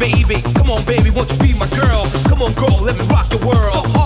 baby. Come on, baby, won't you be my girl? Come on, girl, let me rock the world. So